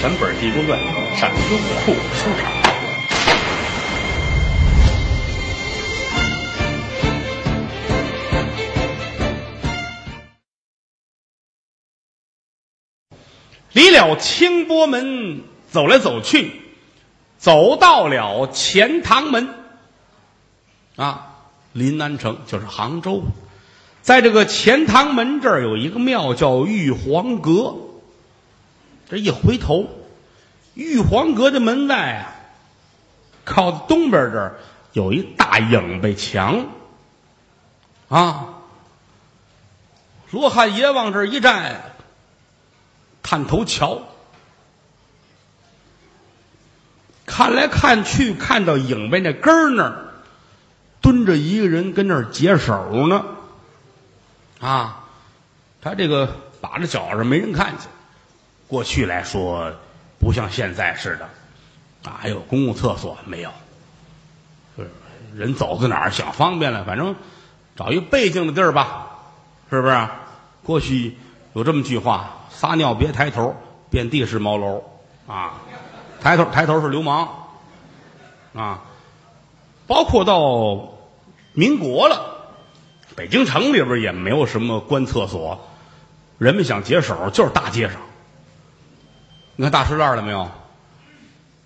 全本《地宫传》上优酷收场。离了清波门，走来走去，走到了钱塘门。啊，临安城就是杭州，在这个钱塘门这儿有一个庙叫玉皇阁。这一回头，玉皇阁的门外啊，靠东边这儿有一大影背墙。啊，罗汉爷往这儿一站，探头瞧，看来看去，看到影背那根儿那儿。蹲着一个人跟那儿解手呢，啊，他这个把着脚上没人看见。过去来说，不像现在似的，啊，还有公共厕所没有？是人走到哪儿想方便了，反正找一个背静的地儿吧，是不是？过去有这么句话：撒尿别抬头，遍地是茅楼啊！抬头抬头是流氓啊！包括到民国了，北京城里边也没有什么官厕所，人们想解手就是大街上。你看大石栏了没有？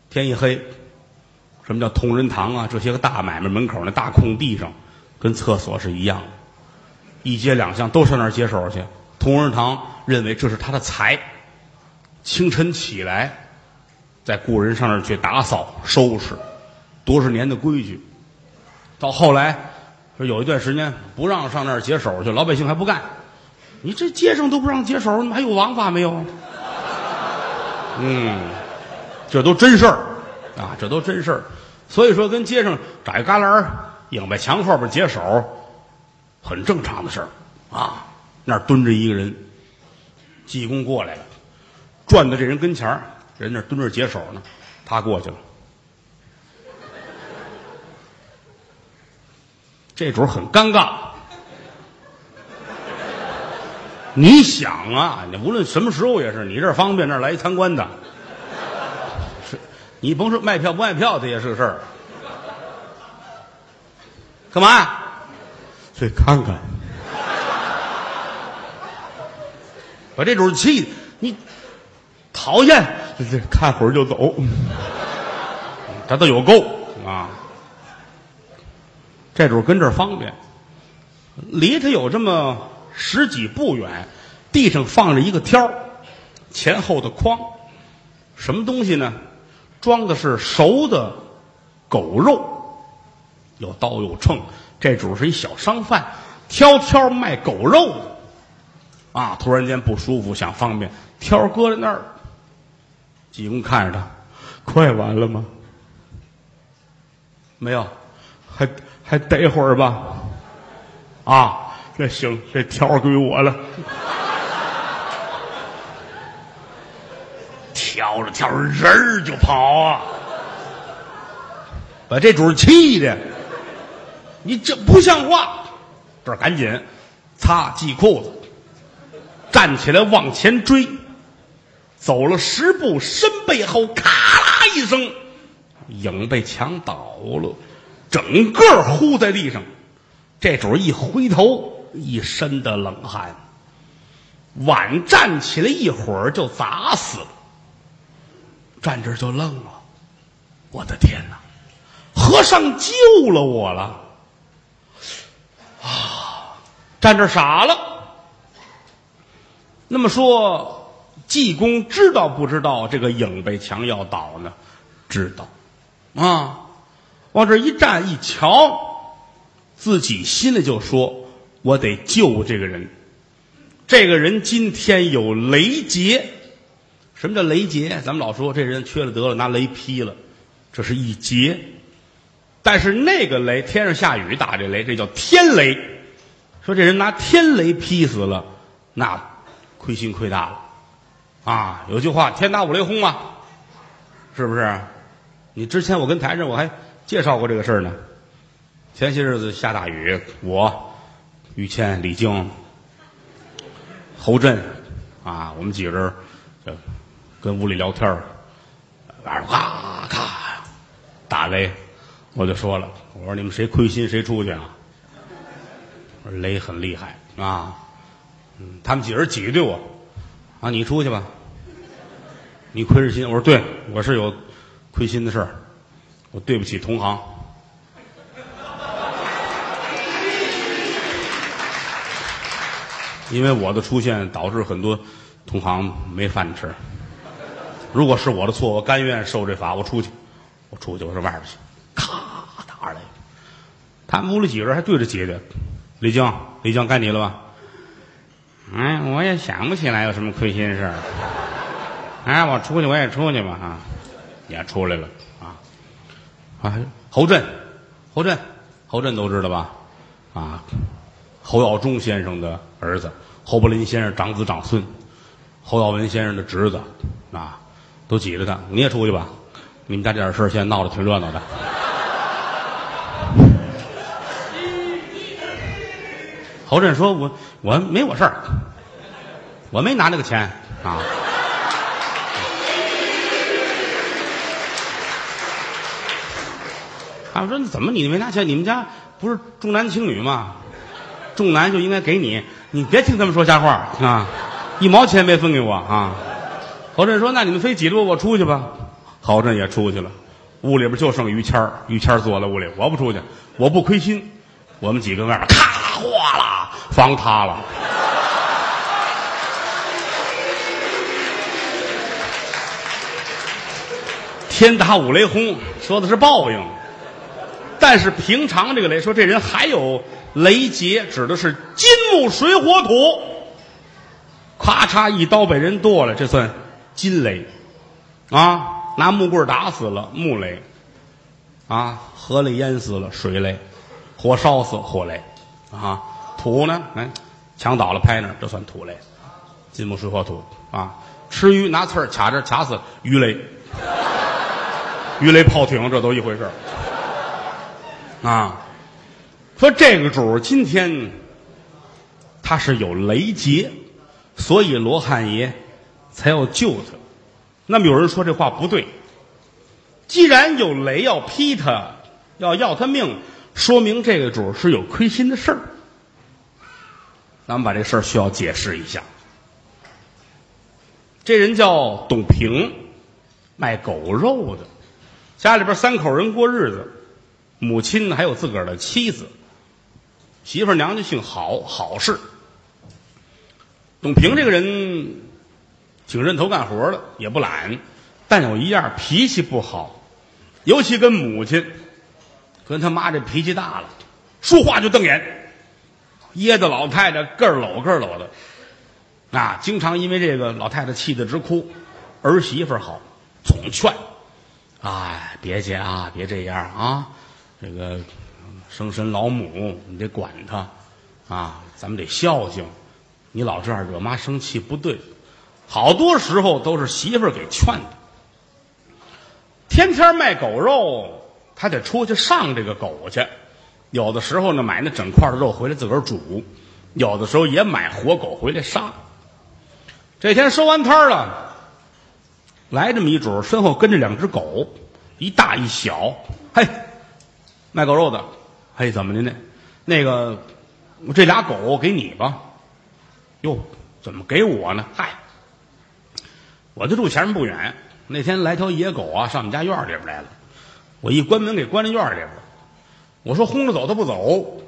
天一黑，什么叫同仁堂啊？这些个大买卖门口那大空地上，跟厕所是一样，一街两巷都上那儿解手去。同仁堂认为这是他的财，清晨起来，在雇人上那儿去打扫收拾，多少年的规矩。到后来，说有一段时间不让上那儿解手去，老百姓还不干。你这街上都不让解手，你还有王法没有？嗯，这都真事儿啊，这都真事儿。所以说，跟街上找一旮旯影在墙后边解手，很正常的事儿啊。那儿蹲着一个人，济公过来了，转到这人跟前儿，人那儿蹲着解手呢，他过去了。这主很尴尬。你想啊，你无论什么时候也是，你这儿方便，那儿来一参观的，是，你甭说卖票不卖票，这也是个事儿。干嘛？去看看。把这主气，你讨厌，这看会儿就走，他都有够啊。这主跟这儿方便，离他有这么十几步远，地上放着一个挑前后的筐，什么东西呢？装的是熟的狗肉，有刀有秤。这主是一小商贩，挑挑卖狗肉的，啊，突然间不舒服，想方便，挑搁在那儿。济公看着他，快完了吗？没有，还。还待会儿吧，啊，那行，这条归我了。挑着挑着人儿就跑啊，把这主气的，你这不像话！这赶紧擦系裤子，站起来往前追，走了十步，身背后咔啦一声，影被墙倒了。整个呼在地上，这主一回头，一身的冷汗。晚站起来一会儿就砸死了。站这就愣了，我的天哪！和尚救了我了啊！站这傻了。那么说，济公知道不知道这个影背墙要倒呢？知道啊。往这一站一瞧，自己心里就说：“我得救这个人。这个人今天有雷劫。什么叫雷劫？咱们老说这人缺了德了，拿雷劈了，这是一劫。但是那个雷，天上下雨打这雷，这叫天雷。说这人拿天雷劈死了，那亏心亏大了啊！有句话，天打五雷轰嘛，是不是？你之前我跟台上我还。介绍过这个事儿呢。前些日子下大雨，我、于谦、李菁、侯震啊，我们几个人就跟屋里聊天儿外边咔咔打雷，我就说了，我说你们谁亏心谁出去啊？我说雷很厉害啊，嗯，他们几人挤兑我，啊，你出去吧，你亏着心。我说对，我是有亏心的事儿，我对不起同行。因为我的出现导致很多同行没饭吃。如果是我的错，我甘愿受这罚。我出去，我出去，我上外边去，咔打上来。他们屋里几个人还对着姐姐，李菁，李菁该你了吧？哎，我也想不起来有什么亏心事儿。哎，我出去我也出去吧啊，也出来了啊啊！侯震，侯震，侯震都知道吧？啊，侯耀中先生的儿子。侯伯林先生长子长孙，侯耀文先生的侄子，啊，都挤着他。你也出去吧，你们家这点事儿现在闹得挺热闹的。侯震说：“我我没我事儿，我没拿那个钱啊。”他们说：“怎么你没拿钱？你们家不是重男轻女吗？重男就应该给你。”你别听他们说瞎话啊！一毛钱没分给我啊！侯震说：“那你们非挤着我，我出去吧。”侯震也出去了，屋里边就剩于谦儿。于谦儿坐在屋里，我不出去，我不亏心。我们几个外边咔哗啦，房塌了，天打五雷轰，说的是报应。但是平常这个雷说这人还有。雷劫指的是金木水火土，咔嚓一刀被人剁了，这算金雷啊！拿木棍打死了木雷啊，河里淹死了水雷，火烧死火雷啊，土呢？哎，墙倒了拍那，这算土雷，金木水火土啊！吃鱼拿刺儿卡着卡死鱼雷，鱼雷炮艇这都一回事啊！说这个主今天他是有雷劫，所以罗汉爷才要救他。那么有人说这话不对，既然有雷要劈他，要要他命，说明这个主是有亏心的事儿。咱们把这事儿需要解释一下。这人叫董平，卖狗肉的，家里边三口人过日子，母亲还有自个儿的妻子。媳妇娘家姓郝，郝氏。董平这个人挺认头干活的，也不懒，但有一样脾气不好，尤其跟母亲，跟他妈这脾气大了，说话就瞪眼，噎得老太太个儿搂个儿搂的，啊，经常因为这个老太太气得直哭。儿媳妇好，总劝，哎，别介啊，别这样啊，这个。生身老母，你得管他，啊，咱们得孝敬。你老这样惹妈生气不对，好多时候都是媳妇儿给劝的。天天卖狗肉，他得出去上这个狗去。有的时候呢，买那整块的肉回来自个儿煮；有的时候也买活狗回来杀。这天收完摊了，来这么一主，身后跟着两只狗，一大一小。嘿，卖狗肉的。嘿，怎么的呢？那个我，这俩狗给你吧。哟，怎么给我呢？嗨，我就住前面不远。那天来条野狗啊，上我们家院里边来了。我一关门，给关在院里边。我说轰着走，它不走。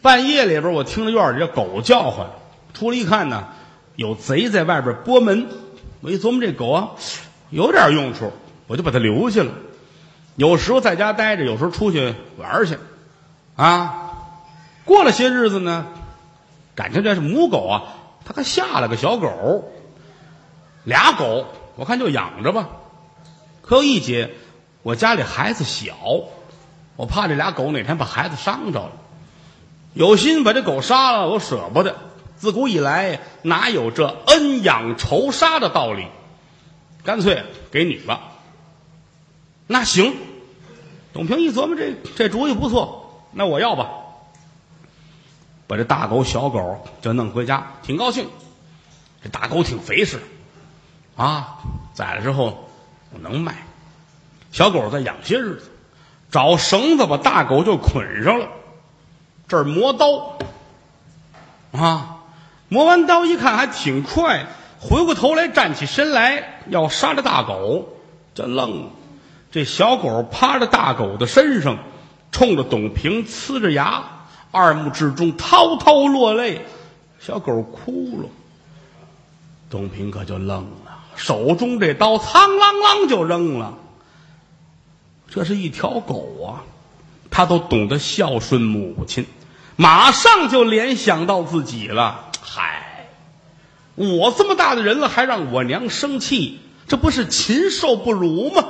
半夜里边，我听着院里这狗叫唤，出来一看呢，有贼在外边拨门。我一琢磨，这狗啊，有点用处，我就把它留下了。有时候在家待着，有时候出去玩去，啊，过了些日子呢，感情这是母狗啊，它还下了个小狗，俩狗，我看就养着吧。可有一节，我家里孩子小，我怕这俩狗哪天把孩子伤着了，有心把这狗杀了，我舍不得。自古以来哪有这恩养仇杀的道理？干脆给你吧。那行，董平一琢磨，这这主意不错，那我要吧。把这大狗、小狗就弄回家，挺高兴。这大狗挺肥实，啊，宰了之后我能卖。小狗再养些日子，找绳子把大狗就捆上了，这儿磨刀啊，磨完刀一看还挺快，回过头来站起身来要杀这大狗，就愣。这小狗趴着大狗的身上，冲着董平呲着牙，二目之中滔滔落泪。小狗哭了，董平可就愣了，手中这刀苍啷啷就扔了。这是一条狗啊，他都懂得孝顺母亲，马上就联想到自己了。嗨，我这么大的人了，还让我娘生气，这不是禽兽不如吗？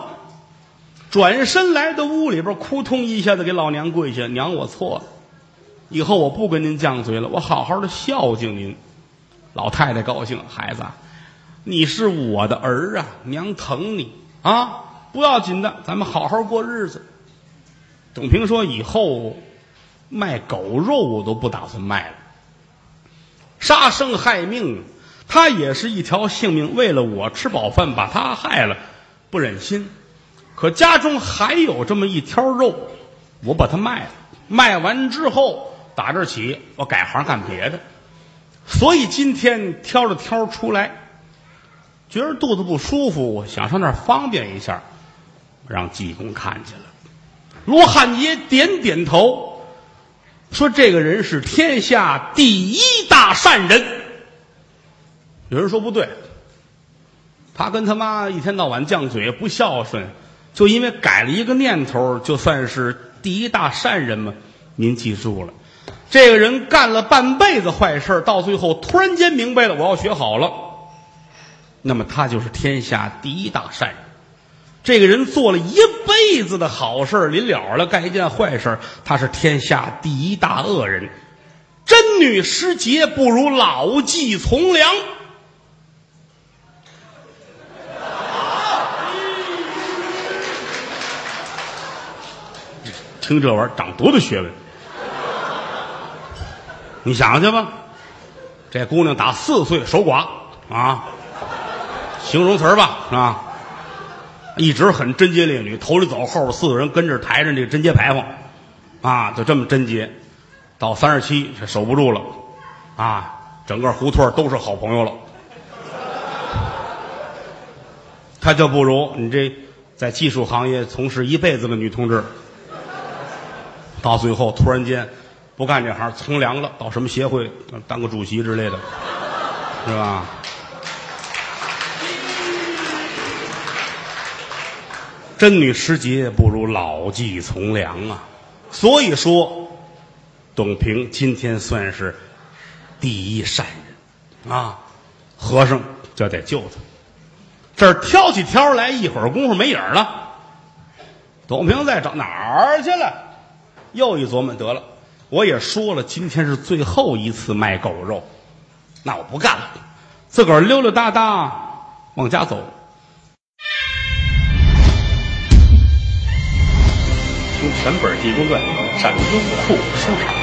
转身来到屋里边，扑通一下子给老娘跪下：“娘，我错了。”以后我不跟您犟嘴了，我好好的孝敬您。老太太高兴，孩子，你是我的儿啊，娘疼你啊，不要紧的，咱们好好过日子。董平说：“以后卖狗肉我都不打算卖了，杀生害命，他也是一条性命，为了我吃饱饭，把他害了，不忍心。可家中还有这么一条肉，我把它卖了，卖完之后。”打这起，我改行干别的，所以今天挑着挑出来，觉得肚子不舒服，想上那儿方便一下，让济公看见了。罗汉爷点点头，说：“这个人是天下第一大善人。”有人说不对，他跟他妈一天到晚犟嘴，不孝顺，就因为改了一个念头，就算是第一大善人吗？您记住了。这个人干了半辈子坏事到最后突然间明白了，我要学好了。那么他就是天下第一大善人。这个人做了一辈子的好事临了了干一件坏事他是天下第一大恶人。真女失节不如老骥从良。听这玩意儿长多大学问？你想去吧，这姑娘打四岁守寡啊，形容词儿吧啊，一直很贞洁烈女，头里走，后边四个人跟着抬着这个贞节牌坊，啊，就这么贞洁，到三十七守不住了，啊，整个胡同都是好朋友了，她就不如你这在技术行业从事一辈子的女同志，到最后突然间。不干这行，从良了，到什么协会当个主席之类的，是吧？真女失节不如老骥从良啊！所以说，董平今天算是第一善人啊！和尚就得救他。这儿挑起挑来，一会儿功夫没影了。董平再找哪儿去了？又一琢磨，得了。我也说了，今天是最后一次卖狗肉，那我不干了，自个儿溜溜达达往家走。听全本《地宫传》，上优酷书。